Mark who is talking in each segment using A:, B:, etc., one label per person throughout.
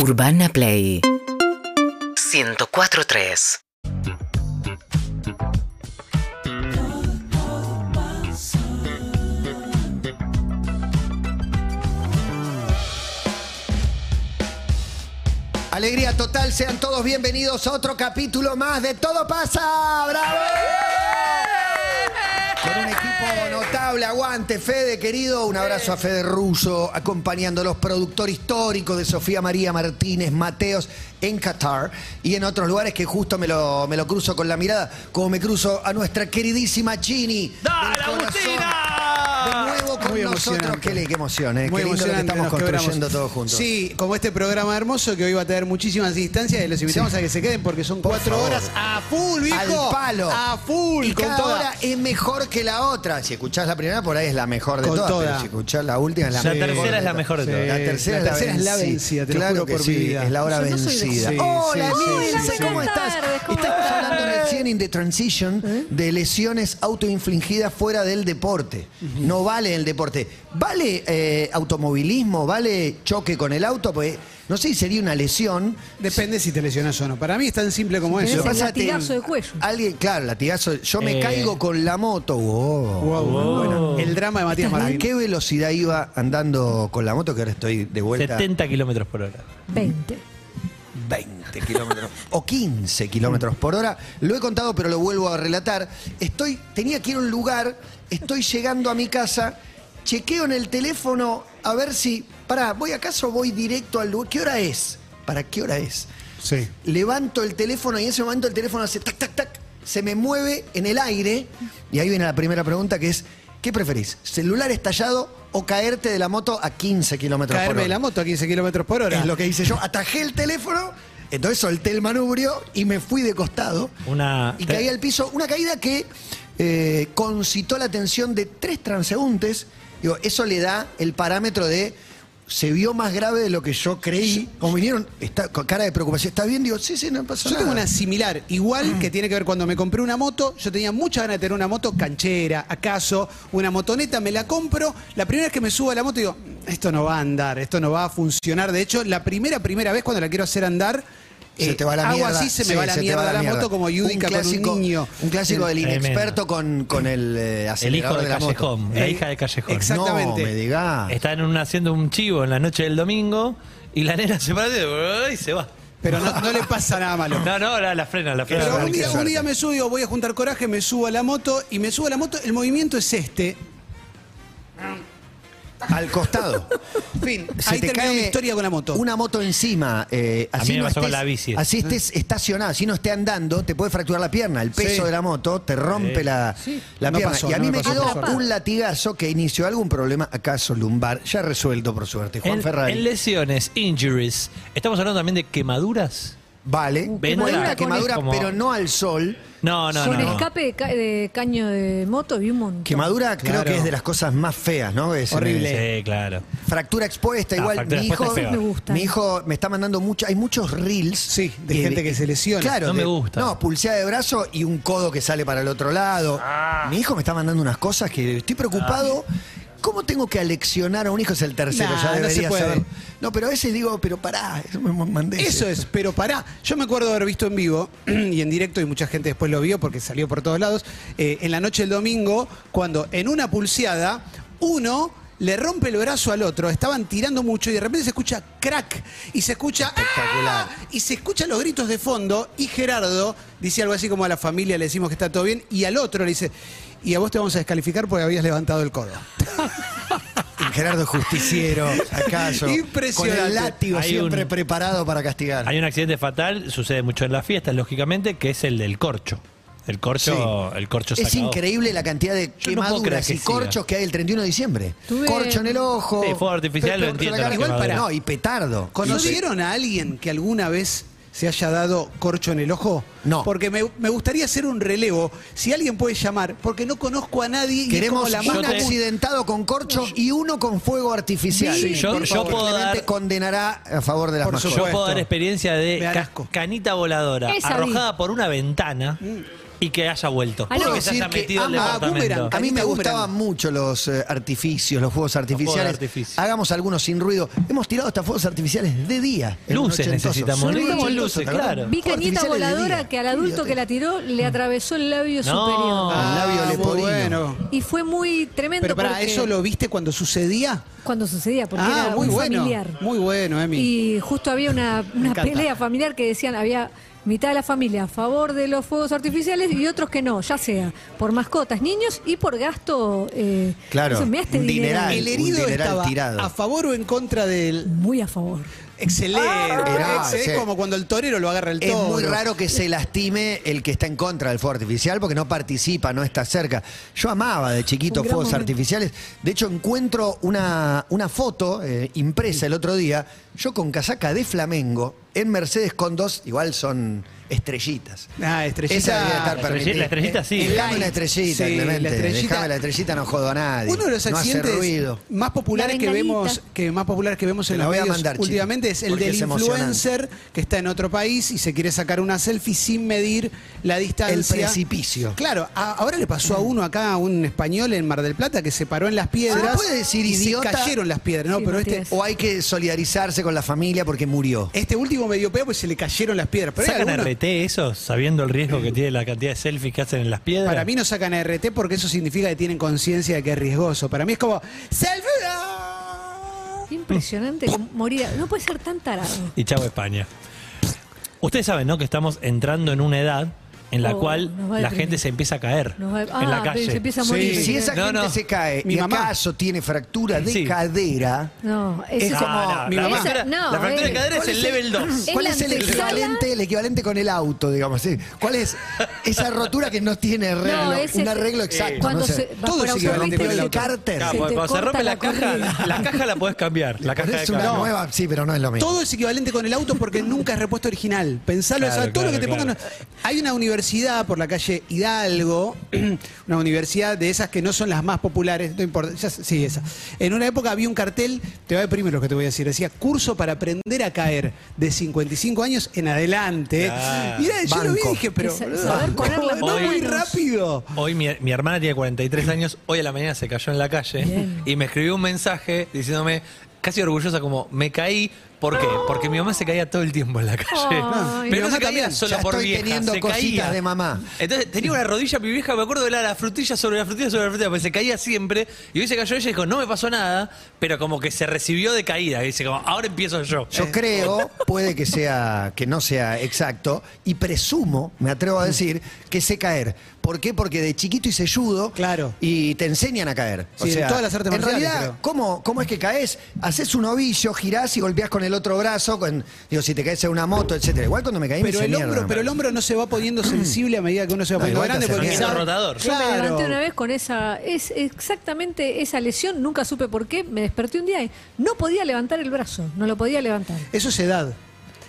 A: Urbana Play 104.3
B: Alegría total, sean todos bienvenidos a otro capítulo más de Todo pasa. ¡Bravo! Con un equipo notable, aguante, Fede, querido. Un abrazo a Fede Russo, acompañándolos, productor histórico de Sofía María Martínez Mateos en Qatar y en otros lugares que justo me lo, me lo cruzo con la mirada, como me cruzo a nuestra queridísima Chini.
C: ¡Dale. Agustina!
D: Muy
B: nosotros.
D: emocionante.
B: Qué, emoción, ¿eh?
D: Muy
B: qué lindo lo que estamos construyendo todos juntos.
D: Sí, como este programa hermoso que hoy va a tener muchísimas instancias y los invitamos a que se queden porque son
B: Por
D: cuatro
B: favor.
D: horas a full, viejo.
B: Al palo.
D: A full,
B: Y
D: con
B: cada
D: toda.
B: hora es mejor que la otra. Si escuchás la primera, por ahí es la mejor de
D: Con
B: todas.
D: toda.
B: Pero si escuchás la última, es la,
C: La
B: mejor.
C: tercera
B: de
C: es la mejor de
D: Sí.
C: todas.
B: La tercera,
D: La tercera es la vencida, te lo
B: claro
D: juro
B: que
D: por
B: sí,
D: mi vida.
B: es la hora
E: Yo no
B: vencida.
D: Sí,
B: Hola,
D: sí, sí, sí,
B: ¿cómo
E: sí.
B: estás?
E: Buenas tardes, ¿cómo
B: Estamos hablando recién in the transition de lesiones autoinfligidas fuera del deporte. No vale el deporte. ¿Vale eh, automovilismo? ¿Vale choque con el auto? Pues no sé si sería una lesión.
D: Depende si te lesionas o no. Para mí es tan simple como eso.
E: El latigazo de cuello.
B: Alguien, claro, latigazo. Yo me
C: Eh.
B: caigo con la moto. Wow.
D: Wow,
C: Wow.
D: bueno, el drama de Matías
B: ¿A
D: Martín.
B: qué velocidad iba andando con la moto? Que ahora estoy de vuelta.
C: 70 kilómetros por hora.
E: 20.
B: 20 kilómetros o 15 kilómetros por hora. Lo he contado, pero lo vuelvo a relatar. Estoy, tenía que ir a un lugar, estoy llegando a mi casa, chequeo en el teléfono a ver si. Pará, ¿voy acaso o voy directo al lugar? ¿Qué hora es? ¿Para qué hora es?
D: Sí.
B: Levanto el teléfono y en ese momento el teléfono hace tac, tac, tac. Se me mueve en el aire. Y ahí viene la primera pregunta que es: ¿qué preferís? ¿Celular estallado o caerte de la moto a 15 kilómetros por hora?
D: Caerme de la moto a 15 kilómetros por hora.
B: Es lo que hice yo. Atajé el teléfono, entonces solté el manubrio y me fui de costado.
C: Una.
B: Y caí al piso. Una caída que eh, concitó la atención de tres transeúntes. Digo, eso le da el parámetro de. Se vio más grave de lo que yo creí. Como vinieron, está, con cara de preocupación. ¿Está bien? Digo, sí, sí, no pasa
D: Yo
B: nada.
D: tengo una similar, igual que tiene que ver cuando me compré una moto. Yo tenía mucha ganas de tener una moto canchera, acaso, una motoneta, me la compro. La primera vez que me subo a la moto digo, esto no va a andar, esto no va a funcionar. De hecho, la primera, primera vez cuando la quiero hacer andar,
B: Se
D: eh,
B: te va la
D: hago
B: mierda.
D: así, se me
B: Sí,
D: va la
B: se
D: mierda
B: va
D: la,
B: mierda.
D: moto como Yudica
B: un
D: con
B: clásico,
D: un niño.
B: Un clásico del
C: Tremendo.
B: inexperto con, con el eh,
C: El hijo de
B: de la moto.
C: Callejón, la
D: Eh,
C: hija de Callejón.
D: Exactamente.
B: No, me digas.
C: Está en un- haciendo un chivo en la noche del domingo y la nena se para y se va.
D: Pero no, no le pasa nada malo.
C: No, no, la, la frena, la frena.
D: Pero un día, un día me subo, voy a juntar coraje, me subo a la moto y me subo a la moto. El movimiento es este.
B: Al costado.
D: Fin,
B: Se
D: ahí
B: te cae
D: mi historia con la moto.
B: Una moto encima. eh,
C: A
B: así
C: mí me
B: no
C: pasó con
B: estés-
C: la bici.
B: Así estés estacionado, así no esté andando, te puede fracturar la pierna. El peso
D: Sí.
B: de la moto te rompe
C: Sí.
B: la, la
D: No
B: pierna.
D: pasó,
B: y a
D: no
B: mí
D: me
B: me
D: pasó,
B: quedó
E: por suerte.
B: un latigazo que inició algún problema, acaso lumbar, ya resuelto por suerte. Juan
C: En,
B: Ferrari.
C: en lesiones, injuries. Estamos hablando también de quemaduras.
B: Vale.
C: La-
B: una quemadura,
C: como-
B: pero no al sol.
C: No, no,
E: Con
C: no.
E: escape de, ca- de caño de moto vi un montón.
B: Quemadura creo
D: Claro.
B: que es de las cosas más feas, ¿no? Es,
D: Horrible.
C: Sí, claro.
B: Fractura expuesta,
C: Ah,
B: igual.
C: fractura
B: mi
C: expuesta
B: hijo,
C: es peor.
E: Me gusta.
B: mi hijo me está mandando mucho, hay muchos reels.
D: Sí, de gente que se lesiona.
B: Claro,
C: No me gusta.
B: No, pulseada de brazo y un codo que sale para el otro lado. Mi hijo me está mandando unas cosas que estoy preocupado. ¿Cómo tengo que aleccionar a un hijo? Es el tercero,
D: Nah,
B: ya
D: no se
B: debería
D: puede.
B: saberlo. No, pero a veces digo, pero pará, eso me mandé.
D: Eso es, pero pará. Yo me acuerdo de haber visto en vivo y en directo, y mucha gente después lo vio porque salió por todos lados, eh, en la noche del domingo, cuando en una pulseada, uno le rompe el brazo al otro, estaban tirando mucho y de repente se escucha crack y se escucha
B: Espectacular.
D: ¡ah! y se escuchan los gritos de fondo y Gerardo dice algo así como a la familia le decimos que está todo bien y al otro le dice y a vos te vamos a descalificar porque habías levantado el codo.
B: Gerardo Justiciero, acaso. Con
D: Impresionante.
B: el látigo
C: Hay
B: siempre
C: un-
B: preparado para castigar.
C: Hay un accidente fatal, sucede mucho en las fiestas, lógicamente, que es el del corcho. El corcho, el corcho
B: Es
C: sacado.
B: increíble la cantidad de
C: Yo no puedo creer
B: quemaduras
C: que
B: y
C: siga.
B: corchos que hay el 31 de diciembre.
E: Tuve-
B: Corcho en el ojo.
C: Sí, fuego artificial, lo
B: Pe-
C: entiendo,
B: la cara-
C: las
B: Igual para.
C: quemaduras.
B: No, y petardo.
D: ¿Conocieron a alguien que alguna vez se haya dado corcho en el ojo?
B: No.
D: Porque me, me gustaría hacer un relevo. Si alguien puede llamar, porque no conozco a nadie. y es
B: Queremos
D: como la
B: un
D: más común.
B: accidentado con corcho y uno con fuego artificial.
C: Sí, yo-
B: Por
C: yo
B: favor,
C: puedo
B: Clemente
C: dar-
B: condenará a favor de las
D: Por
B: mascotas.
C: Yo
D: supuesto.
C: puedo dar experiencia de
D: Me
C: ca-
D: asco.
C: canita voladora
E: Esa
C: arrojada por una ventana Y que haya vuelto.
E: Ah, no.
C: Se haya metido
D: ama a
C: departamento.
D: Boomerang.
B: A mí me gustaban mucho los eh, artificios, los fuegos artificiales.
C: artificio.
B: Hagamos algunos sin ruido. Hemos tirado hasta fuegos artificiales de día.
C: Luces necesitamos, necesitamos luces, claro.
E: Vi cañita voladora que al adulto que la tiró le atravesó el labio
C: No.
E: superior.
B: El labio
D: Ah,
B: leporino.
D: bueno.
E: Y fue muy tremendo
D: Pero para
E: porque
D: eso lo viste cuando sucedía.
E: cuando sucedía, porque
D: Ah,
E: era
D: muy
E: un
D: bueno.
E: familiar.
D: Muy bueno, Emi.
E: Y justo había una, pelea familiar que decían, había mitad de la familia a favor de los fuegos artificiales y otros que no, ya sea por mascotas, niños y por gasto. eh,
B: Claro,
E: eso, este
B: un
E: dineral.
B: dineral.
D: El herido estaba
B: tirado.
D: a favor o en contra del.
E: Muy a favor.
D: Excelente.
B: Era,
D: Ex- es
B: sí.
D: como cuando el torero lo agarra el
B: Es
D: toro.
B: muy raro que se lastime el que está en contra del fuego artificial porque no participa, no está cerca. Yo amaba de chiquito
E: Un gran
B: fuegos
E: momento.
B: artificiales. De hecho, encuentro una, una foto eh, impresa el otro día, yo con casaca de Flamengo, en Mercedes con dos, igual son estrellitas.
D: Ah, estrellita.
B: Esa debe estar
C: La estrellita-
B: permitida.
C: la estrellita sí.
B: Déjame una estrellita,
D: Sí,
B: Clemente.
D: la estrellita-
B: la estrellita, no jodo a nadie.
D: Uno de los
B: no hace
D: accidentes
B: ruido.
D: más populares
E: La
D: que
E: bengalita.
D: vemos que más populares que vemos
B: Te
D: en
B: la
D: los
B: voy a
D: medios
B: mandar, chico,
D: últimamente es el
B: porque
D: del
B: es emocionante.
D: influencer que está en otro país y se quiere sacar una selfie sin medir la distancia.
B: El precipicio.
D: Claro, a- ahora le pasó a uno acá, a un español en Mar del Plata que se paró en las piedras.
B: ¿Se puede decir
D: y
B: idiota?
D: Se cayeron las piedras, no,
E: Sí,
D: pero este
E: Matías.
B: O hay que solidarizarse con la familia porque murió.
D: este último medio peo pues se le cayeron las piedras, pero hay
C: ¿Sacan
D: algunos-
C: RT eso, sabiendo el riesgo que tiene la cantidad de selfies que hacen en las piedras?
D: Para mí no sacan RT porque eso significa que tienen conciencia de que es riesgoso. Para mí es como selfie. ¡ah!
E: Impresionante que moría. No puede ser tan tarado.
C: Y chavo España. Ustedes saben, ¿no? Que estamos entrando en una edad en la
E: Oh,
C: cual la gente se empieza a caer
E: va-
C: en la
E: Ah,
C: calle.
E: se empieza a
D: Sí.
E: morir.
B: Si esa
C: No,
B: gente
C: no.
B: se cae
D: Mi
B: y
D: mamá.
B: acaso tiene fractura de
C: Sí.
B: cadera,
E: No, eso
B: Es como-
C: No, no,
D: mi
C: la
D: mamá.
C: fractura,
E: Esa- no,
C: la fractura de
E: eh.
C: cadera es
B: ¿Cuál
C: el level 2.
E: Es
B: ¿Cuál es el equivalente, el equivalente con el auto, digamos? ¿sí? ¿Cuál es esa rotura que no tiene arreglo,
E: ese-
B: un arreglo exacto?
E: Cuando
B: sé.
E: se
D: Todo es equivalente con el auto.
E: te-
B: Carter.
C: Claro,
E: se
C: cuando, se rompe la,
E: la
C: caja, la caja la podés cambiar. La caja de
B: Es una nueva, sí, pero no es lo mismo.
D: Todo es equivalente con el auto porque nunca es repuesto original. Pensalo, todo lo que te pongan. Hay una universidad por la calle Hidalgo, una universidad de esas que no son las más populares, no importa, ya- sí, esa. En una época había un cartel, te va a deprimir lo que te voy a decir, decía curso para aprender a caer de 55 años en adelante. Mirá, yo lo vi y
B: Banco.
D: dije, pero.
E: Saber las
D: no muy rápido.
C: Hoy mi, mi hermana tiene 43 años, hoy a la mañana se cayó en la calle
E: Bien.
C: y me escribió un mensaje diciéndome, casi orgullosa, como, me caí, ¿por qué? Porque mi mamá se caía todo el tiempo en la calle.
E: Ay.
C: Pero no se caía
D: también.
C: solo
B: Ya
C: por
B: estoy
C: vieja,
B: teniendo
C: se
B: cositas
C: caía.
B: de mamá.
C: Entonces tenía una rodilla, mi vieja, me acuerdo de la, la frutilla sobre la frutilla sobre la frutilla, porque se caía siempre. Y hoy se cayó ella y dijo, no me pasó nada, pero como que se recibió de caída. Y dice, como, ahora empiezo yo.
B: Yo creo, puede que sea, que no sea exacto, y presumo, me atrevo a decir, que sé caer. ¿Por qué? Porque de chiquito hice judo
D: Claro.
B: y te enseñan a caer.
D: Sí, en todas las artes
B: en
D: marciales,
B: realidad,
D: creo.
B: ¿cómo, ¿cómo es que caes? Haces un ovillo, girás y golpeás con el otro brazo, con, digo, si te caes en una moto, etcétera. Igual cuando me caí
D: Pero el, hombro, pero el hombro no se va poniendo sensible a medida que uno se va
B: No,
D: poniendo grande. Porque.
C: Manguito rotador.
E: Yo me
D: Claro.
E: levanté una vez con esa, es exactamente esa lesión, nunca supe por qué, me desperté un día y no podía levantar el brazo, no lo podía levantar,
D: Eso es edad.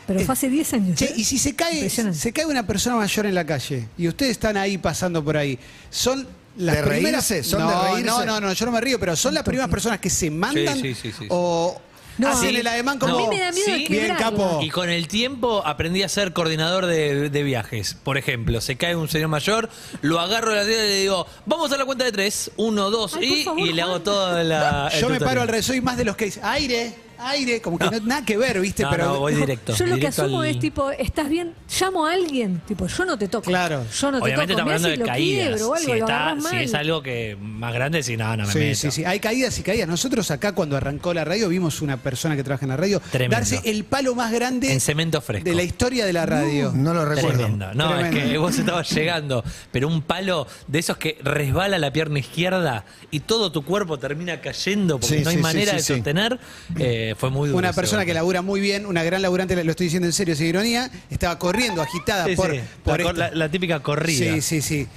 E: pero fue hace 10 años.
D: Che,
E: ¿eh?
D: y si se cae, se cae una persona mayor en la calle y ustedes están ahí pasando por ahí, son las
B: ¿De
D: primeras.
B: reírse? ¿Son
D: no,
B: de reírse?
D: no, no, no, yo no me río, pero son las primeras personas que se mandan
C: Sí, sí, sí, sí, sí.
D: o
E: No.
D: hacen el ademán como.
E: A mí me da miedo
C: Sí.
E: de
D: Bien,
E: quebrarla.
D: capo.
C: Y con el tiempo aprendí a ser coordinador de, de viajes. Por ejemplo, se cae un señor mayor, lo agarro de la tierra y le digo, vamos a la cuenta de tres, uno, dos,
E: Ay,
C: y,
E: favor,
C: y le hago
E: Juan.
C: toda la. el
D: Yo me
C: tutorial.
D: paro al revés, soy más de los que dicen aire, aire, como que no, nada que ver, ¿viste?
C: No,
D: pero
C: no, voy directo.
E: Yo lo que asumo
C: al-
E: es tipo, ¿estás bien? Llamo a alguien, tipo, yo no te toco.
D: Claro.
E: Yo no te
C: Obviamente
E: toco.
C: estamos hablando de caídas.
E: quiebro algo,
C: si, está- si es algo que más grande, si no, no me
D: Sí,
C: meto.
D: sí, sí. Hay caídas y caídas. Nosotros acá cuando arrancó la radio vimos una persona que trabaja en la radio
C: Tremendo.
D: darse el palo más grande
C: En cemento fresco.
D: de la historia de la radio.
B: No lo recuerdo.
C: Tremendo. No,
D: Tremendo.
C: es que vos estabas llegando, pero un palo de esos que resbala la pierna izquierda y todo tu cuerpo termina cayendo porque
B: Sí,
C: no hay
B: sí,
C: manera
B: sí,
C: de
B: sí.
C: sostener, eh, fue muy duro.
D: Una persona que labura muy bien, una gran laburante, lo estoy diciendo en serio, sin ironía, estaba corriendo, agitada
C: Sí,
D: por,
C: sí,
D: por
C: la- la típica corrida.
D: Sí, sí, sí.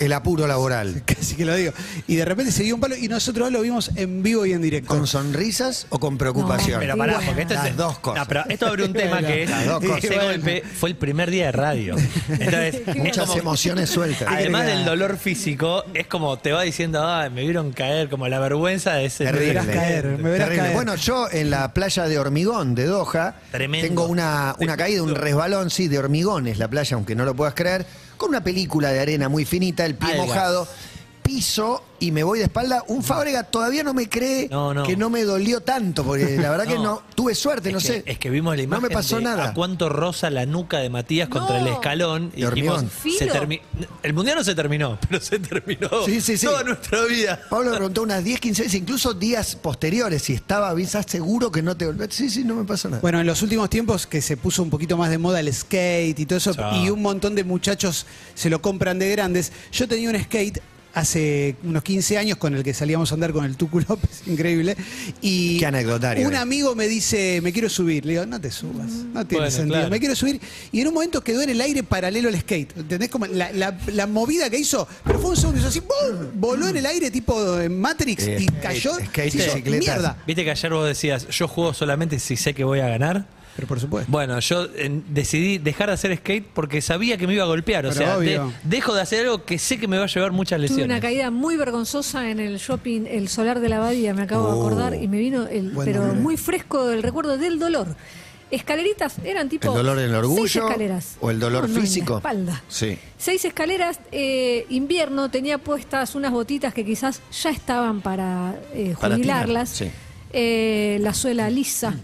B: El apuro laboral.
D: Casi que lo digo. Y de repente se dio un palo y nosotros lo vimos en vivo y en directo.
B: ¿Con sonrisas o con preocupación?
C: Pero pará, porque esto es.
B: Las dos cosas.
C: No, pero esto abre un tema que es.
B: Las dos cosas.
C: Ese golpe fue el primer día de radio. Entonces, es
B: Muchas
C: como-
B: emociones sueltas.
C: Además del dolor físico, es como te va diciendo, ah, me vieron caer, como la vergüenza de ese.
B: Terrible.
D: verás caer, me verás
B: Terrible.
D: caer.
B: Bueno, yo en la playa de Hormigón de Doha
C: Tremendo.
B: tengo una, una caída, un resbalón, sí, de hormigones, la playa, aunque no lo puedas creer, con una película de arena muy finita, el pie
C: Algas.
B: mojado, piso y me voy de espalda. Un Fábrega todavía no me cree
C: No, no.
B: que no me dolió tanto, porque la verdad que
C: No.
B: no, tuve suerte,
C: Es
B: no
C: que,
B: sé.
C: Es que vimos la
B: No
C: imagen.
B: me pasó
C: de
B: nada.
C: A cuánto rosa la nuca de Matías contra
E: No.
C: el escalón. Y dijimos, se termi- El mundial no se terminó, pero se terminó
B: Sí, sí, sí.
C: toda nuestra vida.
B: Pablo me preguntó unas 10, 15 veces, incluso días posteriores, si estaba, ¿estás seguro que no te volvés? Sí, sí, no me pasó nada.
D: Bueno, en los últimos tiempos que se puso un poquito más de moda el skate y todo eso, y un montón de muchachos se lo compran de grandes. Yo tenía un skate hace unos 15 años con el que salíamos a andar con el Tucu López, increíble. Y
B: Qué anecdotario,
D: un
B: eh.
D: amigo me dice, me quiero subir. Le digo, no te subas, no tiene
C: Bueno,
D: sentido.
C: claro.
D: Me quiero subir. Y en un momento quedó en el aire paralelo al skate. ¿Entendés? Como la, la- la movida que hizo, pero fue un segundo, hizo así, ¡bum! voló en el aire tipo en Matrix
B: Eh,
D: y cayó.
B: skate,
D: hizo mierda.
C: Viste que ayer vos decías, yo juego solamente si sé que voy a ganar.
D: Pero por supuesto.
C: Bueno, yo eh, decidí dejar de hacer skate porque sabía que me iba a golpear. O
D: Pero
C: sea, de-
D: obvio.
C: dejo de hacer algo que sé que me va a llevar muchas
E: Tuve
C: lesiones.
E: una caída muy vergonzosa en el shopping El Solar de la Abadía, me acabo de
B: Oh.
E: acordar, y me vino el,
B: Buen
E: pero
B: nombre.
E: muy fresco el recuerdo del dolor. Escaleritas eran tipo.
B: ¿El dolor en el
E: seis
B: orgullo?
E: escaleras.
B: ¿O el dolor
E: No, no, en la
B: físico?
E: espalda.
B: Sí.
E: Seis escaleras, eh, invierno, tenía puestas unas botitas que quizás ya estaban para, eh,
B: Para
E: jubilarlas.
B: sí.
E: Eh, la suela lisa.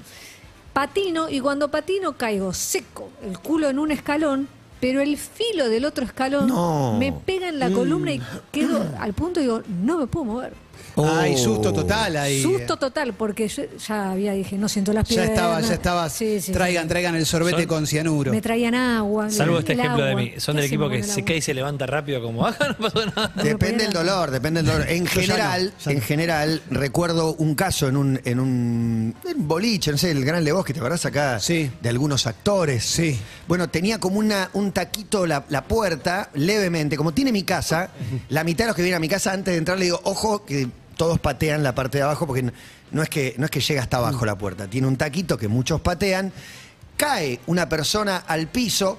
E: Patino, y cuando patino caigo seco, el culo en un escalón, pero el filo del otro escalón
B: No.
E: me pega en la columna y quedo al punto y digo, no me puedo mover.
D: Ay,
B: Oh.
D: susto total ahí.
E: Susto total, porque yo ya había, dije, no siento las
D: Ya
E: piernas.
D: estaba, ya estaba.
E: Sí, sí,
D: traigan,
E: sí.
D: traigan el sorbete
C: Son-
D: con cianuro.
E: Me traían agua.
C: Salvo
E: el-
C: este
E: el
C: ejemplo de mí. Son
E: ¿Qué
C: del equipo que
E: el
C: se cae y se levanta rápido como, acá no pasó nada.
B: Depende
E: nada.
B: dolor, depende del dolor. En
D: ya
B: general,
D: no, ya
B: en general, recuerdo un caso en un, en un, en boliche, no sé, el Gran Lebowski, ¿te acordás acá?
D: Sí.
B: De algunos actores.
D: Sí.
B: Bueno, tenía como una, un taquito la, la puerta, levemente, como tiene mi casa, la mitad de los que vienen a mi casa antes de entrar le digo, ojo, que todos patean la parte de abajo, porque no, es que, no es que llega hasta abajo la puerta, tiene un taquito que muchos patean, cae una persona al piso,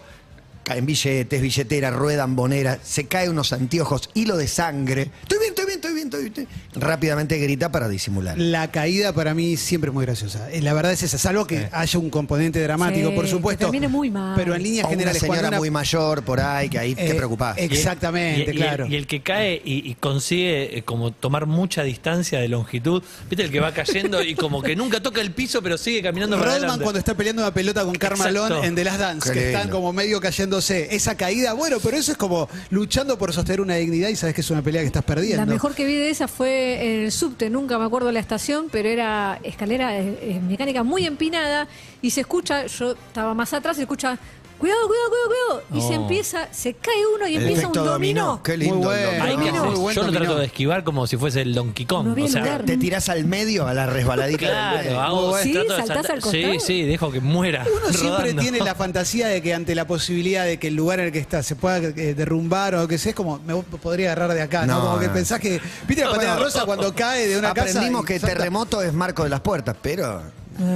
B: caen billetes, billeteras, ruedan bonera, se cae unos anteojos, hilo de sangre. Estoy bien, bien, estoy bien, estoy bien. estoy bien. Rápidamente grita para disimular.
D: La caída para mí siempre es muy graciosa. Eh, La verdad es esa, salvo que haya un componente dramático,
E: Sí,
D: por
E: que
D: supuesto.
E: termine muy mal.
D: Pero en líneas
B: O una
D: generales,
B: señora
D: una-
B: muy mayor por ahí, que ahí te
D: Eh,
B: preocupás.
D: ex- Exactamente,
C: Y-
D: claro.
C: Y el que cae y, y consigue eh, como tomar mucha distancia de longitud, viste el que va cayendo y como que nunca toca el piso pero sigue caminando para
D: Rodman
C: adelante.
D: cuando está peleando una pelota con
C: Exacto.
D: Carmalón en The Last Dance,
B: Qué
D: que están
B: lindo.
D: como medio cayéndose. Esa caída, bueno, pero eso es como luchando por sostener una dignidad y sabes que es una pelea que estás perdiendo.
E: La mejor que vi de esa fue en el subte, nunca me acuerdo la estación, pero era escalera eh, eh, mecánica muy empinada y se escucha, yo estaba más atrás, se escucha, cuidado, cuidado, cuidado, cuidado, y se
C: No.
E: empieza, se cae uno y
B: El
E: empieza un
B: efecto
E: dominó.
B: Qué lindo.
D: Muy bueno.
B: dominó.
C: Hay que
D: No,
C: hacer-
D: muy buen
C: yo lo
D: dominó.
C: trato de esquivar como si fuese el Donkey Kong.
E: No había
C: o sea,
E: lugar.
B: Te tirás al medio a la resbaladita. del
C: Claro, hago,
E: Sí,
C: trato de
E: saltás
C: saltar-
E: al costado.
C: Sí, sí, dejo que muera.
D: Uno siempre
C: rodando.
D: tiene la fantasía de que ante la posibilidad de que el lugar en el que está se pueda eh, derrumbar o lo que sea, es como me podría agarrar de acá, ¿no?
B: No,
D: como que
B: no.
D: pensás que. ¿Viste la
B: Bueno,
D: rosa cuando cae de una casa?
B: Aprendimos
D: y
B: que
D: salta?
B: terremoto es marco de las puertas, pero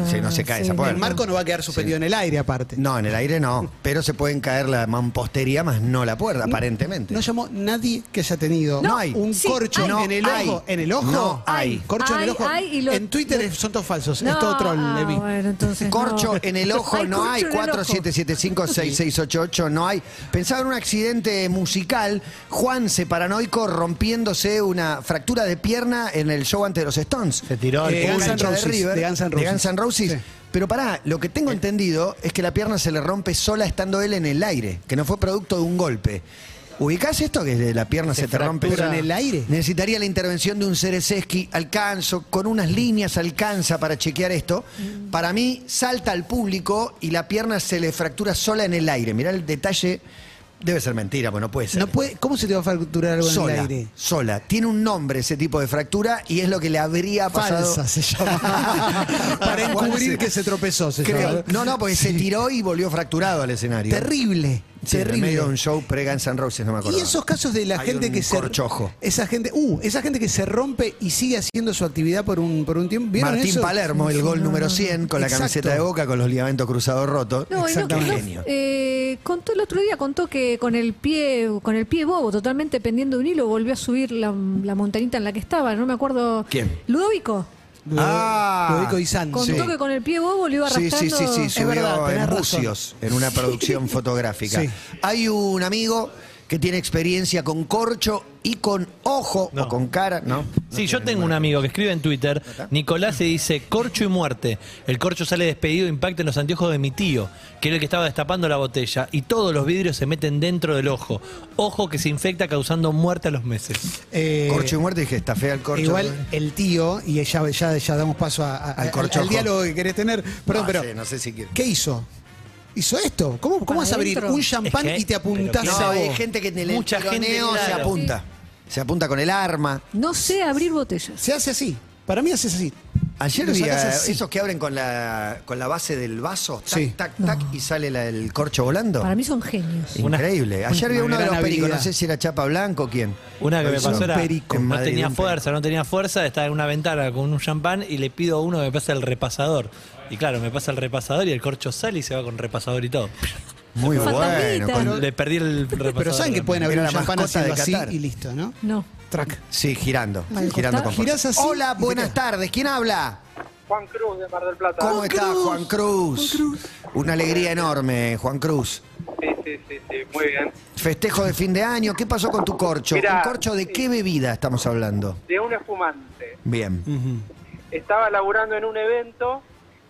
B: si no se cae
E: sí,
B: esa puerta.
D: El marco no va a quedar suspendido en el aire, aparte.
B: No, en el aire no, pero se pueden caer la mampostería más no la puerta, aparentemente.
D: No llamó nadie que haya tenido
B: No hay.
D: un
E: Sí,
D: corcho
E: hay.
D: en el
B: No
D: ojo.
B: hay.
D: ¿En el ojo?
B: No hay.
D: Corcho en el
E: Hay,
D: ojo.
E: hay, lo-
D: en Twitter
E: lo-
D: son todos falsos.
E: No,
D: es todo troll,
E: ah, bueno, entonces
B: Corcho
E: no.
B: en el ojo no hay,
E: corcho en el ojo.
B: 4775-6688 no hay. Pensaba en un accidente musical, Juanse paranoico rompiéndose una fractura de pierna en el show ante los Stones.
C: Se tiró al
D: Eh, Guns N' Roses, Roses. Sí.
B: Pero pará, lo que tengo entendido es que la pierna se le rompe sola estando él en el aire, que no fue producto de un golpe. ¿Ubicás esto que la pierna se, te rompe sola?
D: en el aire?
B: Necesitaría la intervención de un Cerezeski, alcanzo, con unas líneas alcanza para chequear esto. Para mí, salta al público y la pierna se le fractura sola en el aire. Mirá el detalle, debe ser mentira, pues no puede ser.
D: No puede, ¿Cómo se te va a fracturar algo en
B: sola,
D: el aire?
B: sola. Tiene un nombre ese tipo de fractura y es lo que le habría pasado.
D: Falsa se llama. Para encubrir que se tropezó, se
B: Creo. No, no, porque se tiró y volvió fracturado al escenario.
D: Terrible.
B: Sí, en el
D: terrible.
B: medio de un show pre Guns N' Roses, no me acuerdo.
D: Y esos casos de la
B: Hay
D: gente
B: un
D: que se
B: corchojo.
D: esa gente, uh, esa gente que se rompe y sigue haciendo su actividad por un por un tiempo. ¿Vieron
B: Martín
D: eso?
B: Palermo, el gol número 100 con la camiseta de Boca con los ligamentos cruzados rotos.
E: No, y no,
D: Exactamente.
E: no, eh, contó el otro día, contó que con el pie, con el pie bobo, totalmente pendiendo de un hilo, volvió a subir la, la montañita en la que estaba. No me acuerdo.
B: ¿Quién?
E: Ludovico.
B: Ah.
D: Sanz.
E: Contó
B: Sí.
E: que con el pie bobo lo iba
B: Sí,
E: arrastrando.
B: sí, sí, sí,
D: Es
B: subió
D: verdad,
B: en
D: razón.
B: Bucios, en una producción fotográfica.
D: Sí.
B: Hay un amigo que tiene experiencia con corcho y con ojo
C: No.
B: o con cara, ¿no?
C: Sí,
B: No
C: yo tengo un amigo que escribe en Twitter, Nicolás se dice corcho y muerte. El corcho sale despedido, impacta en los anteojos de mi tío, que era el que estaba destapando la botella, y todos los vidrios se meten dentro del ojo. Ojo que se infecta causando muerte a los meses.
D: Eh,
B: Corcho y muerte, dije, está fea el corcho.
D: Igual el tío, y ya, ya, ya damos paso a- a-
B: Al
D: al, diálogo que querés tener. Perdón,
B: no,
D: pero
B: sé, no sé si.
D: ¿qué hizo? ¿Hizo esto? ¿Cómo, cómo vas a abrir
E: adentro.
D: un champán
C: Es que-
D: y te apuntás
C: pero
B: No,
D: a
B: hay gente que en el
C: Mucha gente,
B: tironeo se
C: claro.
B: apunta. Se apunta con el arma.
E: No sé abrir botellas.
D: Se hace así. Para mí haces así.
B: Ayer vi esos que abren con la, con la base del vaso, tac,
D: Sí.
B: tac, tac, y sale la- el corcho volando.
E: Para mí son genios.
C: Una-
B: Increíble. Ayer vi
D: una
B: uno de los pericos, no sé si era Chapa Blanco o quién.
C: Una que me pasó era,
B: Perico
C: no
B: Madrid,
C: tenía fuerza, no tenía fuerza, estaba en una ventana con un champán y le pido a uno que me pase el repasador. Y claro, me pasa el repasador y el corcho sale y se va con repasador y todo.
B: Muy bueno. con-
C: le perdí el repasador.
D: Pero saben que pueden abrir
B: Era
D: un
B: la
D: champán
B: mascota de
D: haciendo así
B: Qatar.
D: y listo, ¿no?
E: No.
D: Track.
B: Sí, girando. Girando con
D: Girás
B: fuerza.
D: así
B: Hola,
D: y te
B: buenas tardes. ¿Quién habla?
A: Juan Cruz de Mar del Plata.
B: ¿Cómo estás, Juan Cruz? Una alegría enorme, Juan Cruz.
A: Sí, sí, sí, sí, muy bien.
B: Festejo de fin de año. ¿Qué pasó con tu corcho?
A: Mirá,
B: ¿Un corcho de
A: sí.
B: qué bebida estamos hablando?
A: De un espumante.
B: Bien.
A: Estaba laburando en un evento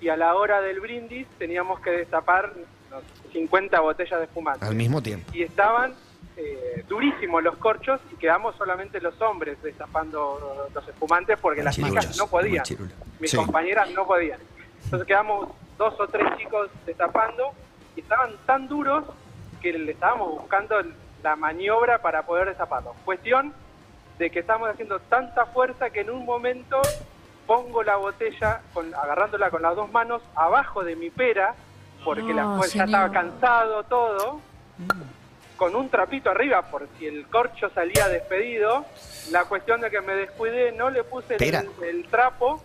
A: y a la hora del brindis teníamos que destapar no, 50 botellas de espumante.
B: Al mismo tiempo.
A: Y estaban eh, durísimos los corchos y quedamos solamente los hombres destapando los espumantes porque las chicas no podían. Mis
B: Sí.
A: compañeras no podían. Entonces quedamos dos o tres chicos destapando y estaban tan duros que le estábamos buscando la maniobra para poder destaparlos. Cuestión de que estamos haciendo tanta fuerza que en un momento pongo la botella, con, agarrándola con las dos manos, abajo de mi pera, porque la,
E: No, señor.
A: estaba cansado todo, con un trapito arriba por si el corcho salía despedido. La cuestión de que me descuidé, no le puse el, trapo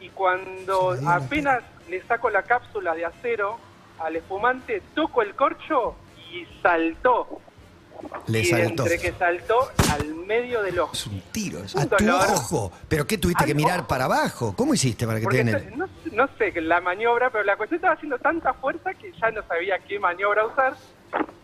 A: y cuando apenas le saco la cápsula de acero al espumante, toco el corcho y saltó.
B: Le
A: y
B: saltó.
A: entre que saltó al medio del ojo.
B: Es un tiro. Es
A: Un
B: a tu ojo. ¿Pero qué tuviste
A: Al
B: que mirar
A: ojo.
B: para abajo? ¿Cómo hiciste para que te den
A: no,
B: el...
A: no- no sé la maniobra, pero la cuestión estaba haciendo tanta fuerza que ya no sabía qué maniobra usar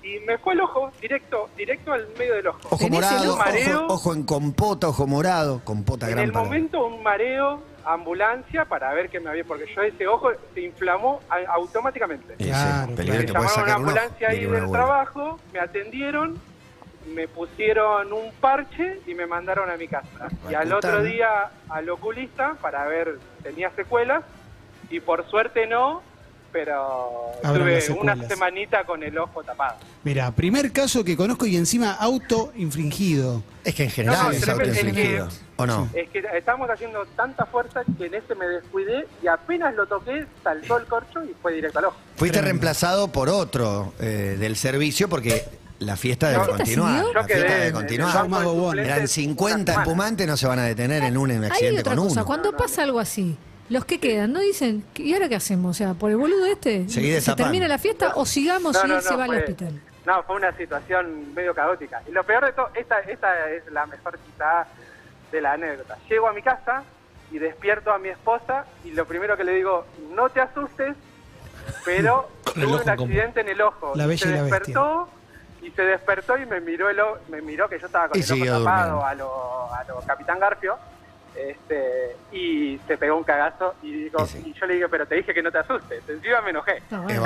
A: y me fue el ojo directo, directo al medio del ojo.
B: Ojo
E: ¿Tenés el
B: morado,
A: ojo? Mareo.
B: ojo, ojo en compota, ojo morado, compota
A: En
B: gran
A: el
B: palabra.
A: momento un mareo, ambulancia para ver qué me había, porque yo ese ojo se inflamó a- automáticamente.
D: Claro,
B: peligro,
A: Me llamaron a una ambulancia ahí del trabajo, me atendieron, me pusieron un parche y me mandaron a mi casa. Y al otro día al oculista para ver si tenía secuelas y por suerte no, pero
D: Habrá
A: tuve una semanita con el ojo tapado.
D: Mira, primer caso que conozco y encima auto-infringido.
B: Es que en general
A: No, no,
B: es
A: tremendo, es que-.
B: ¿O no?
A: Es que estamos haciendo tanta fuerza que en ese me descuidé y apenas lo toqué, saltó el corcho y fue directo al ojo.
B: Fuiste
D: Tremendo.
B: reemplazado por otro eh, del servicio porque la fiesta debe
A: ¿La fiesta
B: continuar. La fiesta debe continuar.
A: de suplentes
B: Eran
A: una
B: 50
A: semana.
B: espumantes, no se van a detener en un
E: Hay
B: accidente
E: otra
B: con
E: cosa,
B: uno.
E: cuando pasa algo así, los que quedan no dicen, ¿y ahora qué hacemos? O sea, por el boludo este,
B: Seguí
E: ¿se termina la fiesta o sigamos y él se va al hospital?
A: No, fue una situación medio caótica. Y lo peor de todo, esta, esta es la mejor quizá de la anécdota. Llego a mi casa y despierto a mi esposa y lo primero que le digo, no te asustes, pero tuve un accidente en el ojo.
D: La
A: Y
D: bella
A: se
D: y la bestia.
A: despertó y se despertó y me miró el o- me miró que yo estaba con
B: Y
A: el ojo tapado
B: durmiendo.
A: a lo, a lo Capitán Garfio. Este, y se pegó un cagazo y, digo,
B: Y sí.
A: y yo le digo, pero te dije que no te asustes. Encima me enojé.
E: No, bueno,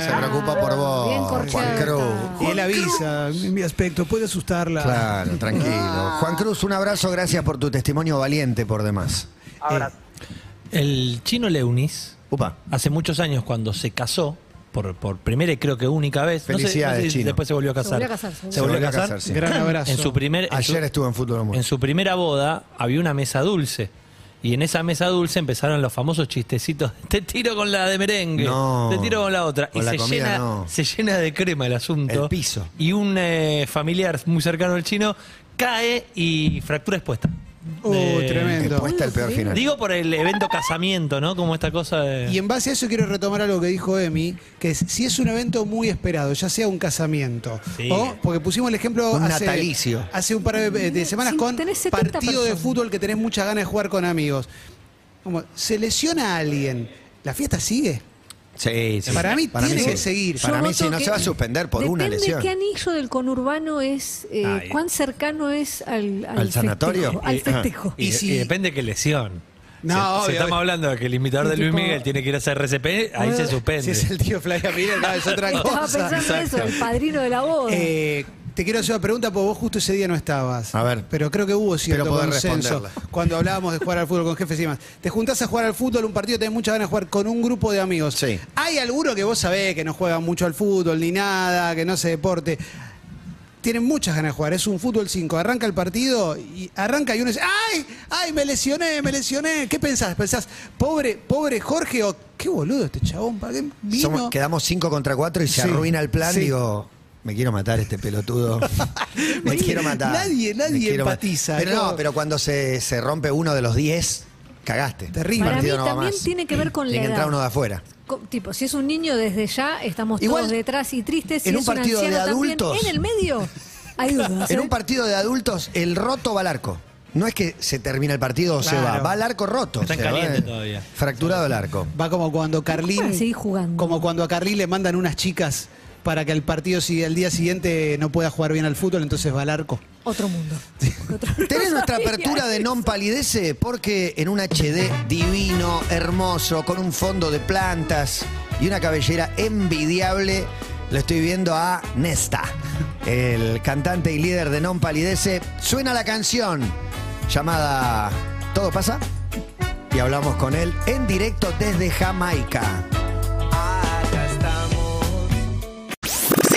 B: se preocupa por vos,
E: Bien
B: Juan Cruz.
D: Y él avisa, en mi aspecto, puede asustarla.
B: Claro, tranquilo. Juan Cruz, un abrazo, gracias por tu testimonio valiente por demás.
A: Ahora,
C: El chino Leunis,
B: Upa.
C: hace muchos años cuando se casó, por, por primera y creo que única vez, no sé-
B: Felicidades,
C: no sé si
B: Chino.
C: después se volvió a casar.
E: Se volvió a casar, seguro.
C: Se volvió a casar.
B: sí.
D: Gran abrazo.
C: En su primer, en su-
B: Ayer estuvo en Fútbol Amor.
C: En su primera boda había una mesa dulce. Y en esa mesa dulce empezaron los famosos chistecitos. Te tiro con la de merengue.
B: No.
C: Te tiro con la otra.
B: Con
C: y
B: la
C: se,
B: comida
C: llena,
B: no.
C: se llena de crema el asunto.
B: El piso.
C: Y un eh, familiar muy cercano al chino cae y fractura expuesta.
D: Uh,
C: Eh,
D: tremendo.
B: Después está el peor final.
C: Digo por el evento casamiento, ¿no? Como esta cosa de.
D: Y en base a eso quiero retomar algo que dijo Emi, que es, si es un evento muy esperado, ya sea un casamiento,
C: Sí.
D: o porque pusimos el ejemplo
B: Un
D: hace,
B: natalicio.
D: hace un par de, de semanas con
E: tenés 70
D: partido de fútbol que tenés muchas ganas de jugar con amigos. Como, se lesiona a alguien, ¿la fiesta sigue?
B: Sí, sí.
D: Para mí tiene
B: sí.
D: que seguir.
B: Para
E: Yo
B: mí
E: voto
B: sí, no
E: que
B: se va a suspender por una
E: depende
B: lesión.
E: qué anillo del conurbano es, eh,
C: Ay.
E: cuán cercano es al, al,
B: ¿Al sanatorio?
E: festejo, al
C: Y- ah,
E: festejo.
C: Y,
D: Y si-
C: y depende de qué lesión.
D: No,
C: si, estamos
D: obvio.
C: hablando de que el imitador de Luis
E: Tipo-
C: Miguel tiene que ir a hacer RCP, ahí se suspende.
D: Si es el tío Flavia Pineda, no, es otra
E: Estaba
D: cosa.
E: pensando eso, el padrino de la boda.
D: Eh, te quiero hacer una pregunta porque vos justo ese día no estabas.
B: A ver.
D: Pero creo que hubo cierto consenso cuando hablábamos de jugar al fútbol con jefes y demás. Te juntás a jugar al fútbol, un partido, tenés muchas ganas de jugar con un grupo de amigos.
B: Sí.
D: Hay alguno que vos sabés que no juega mucho al fútbol ni nada, que no hace deporte. Tienen muchas ganas de jugar, es un fútbol 5. Arranca el partido y arranca y uno dice, ¡ay! ¡Ay! Me lesioné, me lesioné. ¿Qué pensás? ¿Pensás, pobre, pobre Jorge o qué boludo este chabón? ¿Para qué vino?
B: Somos- quedamos 5 contra 4 y se
D: Sí,
B: arruina el plan.
D: sí.
B: Digo, me quiero matar este pelotudo. me
D: Nadie-
B: quiero matar.
D: nadie- nadie
B: ma-
D: empatiza,
B: Pero
D: ¿no?
B: pero cuando se, se rompe uno de los 10, cagaste.
D: Terrible.
B: El
E: Para mí
B: partido no
E: también
B: más.
E: tiene que ver con la
B: Tiene que entrar
E: edad.
B: uno de afuera.
E: Co- Tipo, si es un niño desde ya, estamos
B: Igual,
E: todos detrás y tristes. Si
B: en
E: es
B: un partido de
E: anciano también,
B: adultos-
E: en el medio, hay dudas.
B: En
E: ¿eh?
B: un partido de adultos, el roto va al arco. No es que se termina el partido o se
D: Claro.
B: va, va al arco roto.
C: Está
B: o sea,
C: caliente
B: va-
C: todavía.
B: Fracturado el arco.
D: Va como cuando Carlín.
E: para seguir jugando?
D: Como cuando a Carlín le mandan unas chicas para que el partido si el día siguiente no pueda jugar bien al fútbol, entonces va al arco.
E: Otro mundo. Otro-
B: Tenés nuestra apertura de. Non Palidece porque en un HD divino, hermoso, con un fondo de plantas y una cabellera envidiable, lo estoy viendo a Nesta, el cantante y líder de Non Palidece. Suena la canción llamada ¿Todo pasa? Y hablamos con él en directo desde Jamaica.